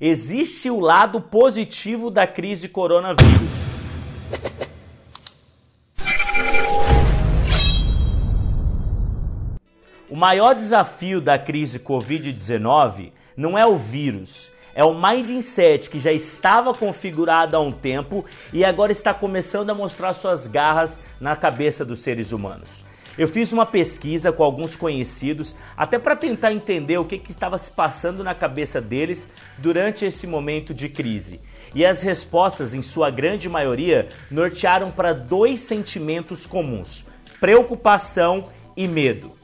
Existe o lado positivo da crise coronavírus. O maior desafio da crise Covid-19 não é o vírus, é o mindset que já estava configurado há um tempo e agora está começando a mostrar suas garras na cabeça dos seres humanos. Eu fiz uma pesquisa com alguns conhecidos, até para tentar entender o que, que estava se passando na cabeça deles durante esse momento de crise. E as respostas, em sua grande maioria, nortearam para dois sentimentos comuns: preocupação e medo.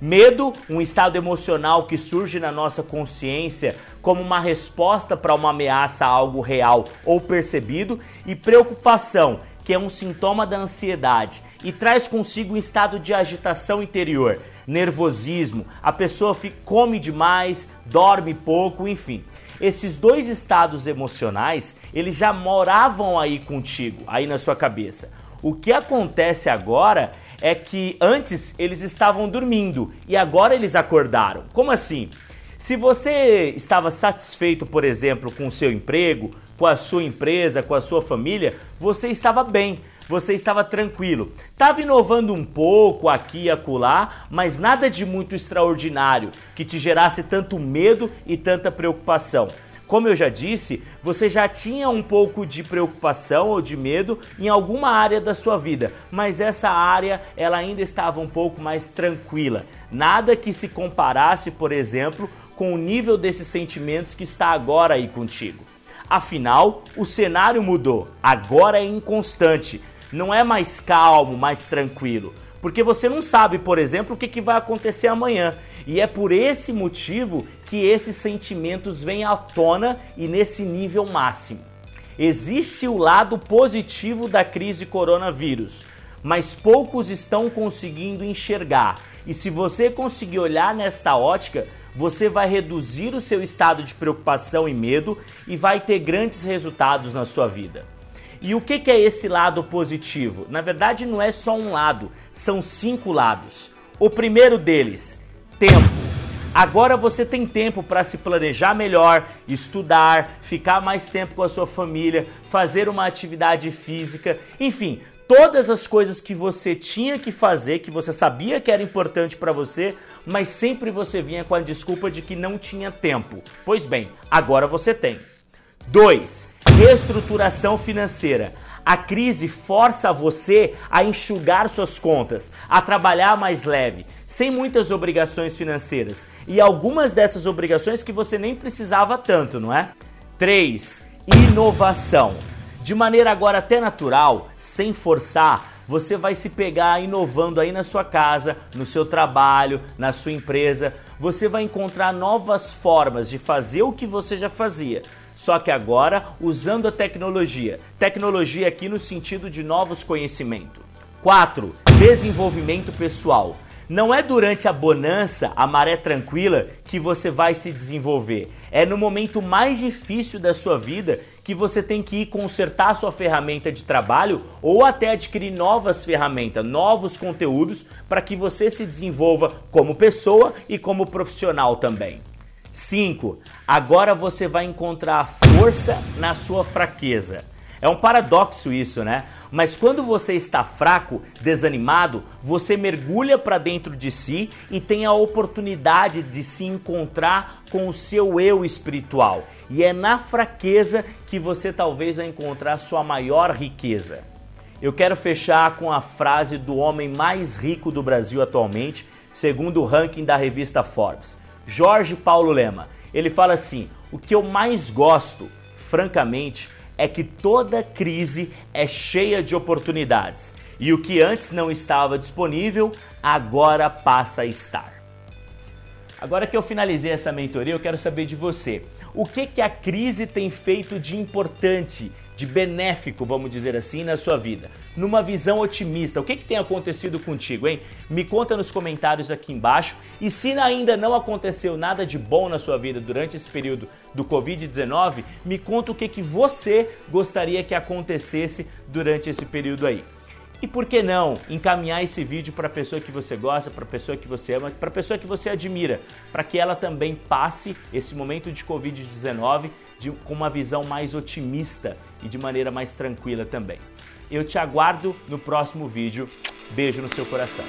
Medo, um estado emocional que surge na nossa consciência como uma resposta para uma ameaça a algo real ou percebido, e preocupação, que é um sintoma da ansiedade e traz consigo um estado de agitação interior, nervosismo, a pessoa fica, come demais, dorme pouco, enfim. Esses dois estados emocionais, eles já moravam aí contigo, aí na sua cabeça. O que acontece agora é que antes eles estavam dormindo e agora eles acordaram. Como assim? Se você estava satisfeito, por exemplo, com o seu emprego, com a sua empresa, com a sua família, você estava bem, você estava tranquilo. Estava inovando um pouco aqui e acolá, mas nada de muito extraordinário que te gerasse tanto medo e tanta preocupação. Como eu já disse, você já tinha um pouco de preocupação ou de medo em alguma área da sua vida, mas essa área ela ainda estava um pouco mais tranquila. Nada que se comparasse, por exemplo, com o nível desses sentimentos que está agora aí contigo. Afinal, o cenário mudou, agora é inconstante, não é mais calmo, mais tranquilo. Porque você não sabe, por exemplo, o que, que vai acontecer amanhã. E é por esse motivo que esses sentimentos vêm à tona e nesse nível máximo. Existe o lado positivo da crise coronavírus, mas poucos estão conseguindo enxergar. E se você conseguir olhar nesta ótica, você vai reduzir o seu estado de preocupação e medo e vai ter grandes resultados na sua vida. E o que é esse lado positivo? Na verdade, não é só um lado, são cinco lados. O primeiro deles, tempo. Agora você tem tempo para se planejar melhor, estudar, ficar mais tempo com a sua família, fazer uma atividade física, enfim, todas as coisas que você tinha que fazer, que você sabia que era importante para você, mas sempre você vinha com a desculpa de que não tinha tempo. Pois bem, agora você tem. 2. Reestruturação financeira. A crise força você a enxugar suas contas, a trabalhar mais leve, sem muitas obrigações financeiras. E algumas dessas obrigações que você nem precisava tanto, não é? 3. Inovação. De maneira agora até natural, sem forçar, você vai se pegar inovando aí na sua casa, no seu trabalho, na sua empresa. Você vai encontrar novas formas de fazer o que você já fazia. Só que agora usando a tecnologia. Tecnologia aqui no sentido de novos conhecimentos. 4. Desenvolvimento pessoal. Não é durante a bonança, a maré tranquila, que você vai se desenvolver. É no momento mais difícil da sua vida que você tem que ir consertar sua ferramenta de trabalho ou até adquirir novas ferramentas, novos conteúdos para que você se desenvolva como pessoa e como profissional também. 5. Agora você vai encontrar força na sua fraqueza. É um paradoxo isso, né? Mas quando você está fraco, desanimado, você mergulha para dentro de si e tem a oportunidade de se encontrar com o seu eu espiritual. E é na fraqueza que você talvez vai encontrar sua maior riqueza. Eu quero fechar com a frase do homem mais rico do Brasil atualmente, segundo o ranking da revista Forbes, Jorge Paulo Lema. Ele fala assim: "O que eu mais gosto, francamente, é que toda crise é cheia de oportunidades e o que antes não estava disponível agora passa a estar. Agora que eu finalizei essa mentoria, eu quero saber de você. O que, que a crise tem feito de importante de benéfico, vamos dizer assim, na sua vida? Numa visão otimista, o que, que tem acontecido contigo, hein? Me conta nos comentários aqui embaixo. E se ainda não aconteceu nada de bom na sua vida durante esse período do Covid-19, me conta o que, que você gostaria que acontecesse durante esse período aí. E por que não encaminhar esse vídeo para a pessoa que você gosta, para a pessoa que você ama, para a pessoa que você admira, para que ela também passe esse momento de Covid-19 com uma visão mais otimista e de maneira mais tranquila também. Eu te aguardo no próximo vídeo. Beijo no seu coração.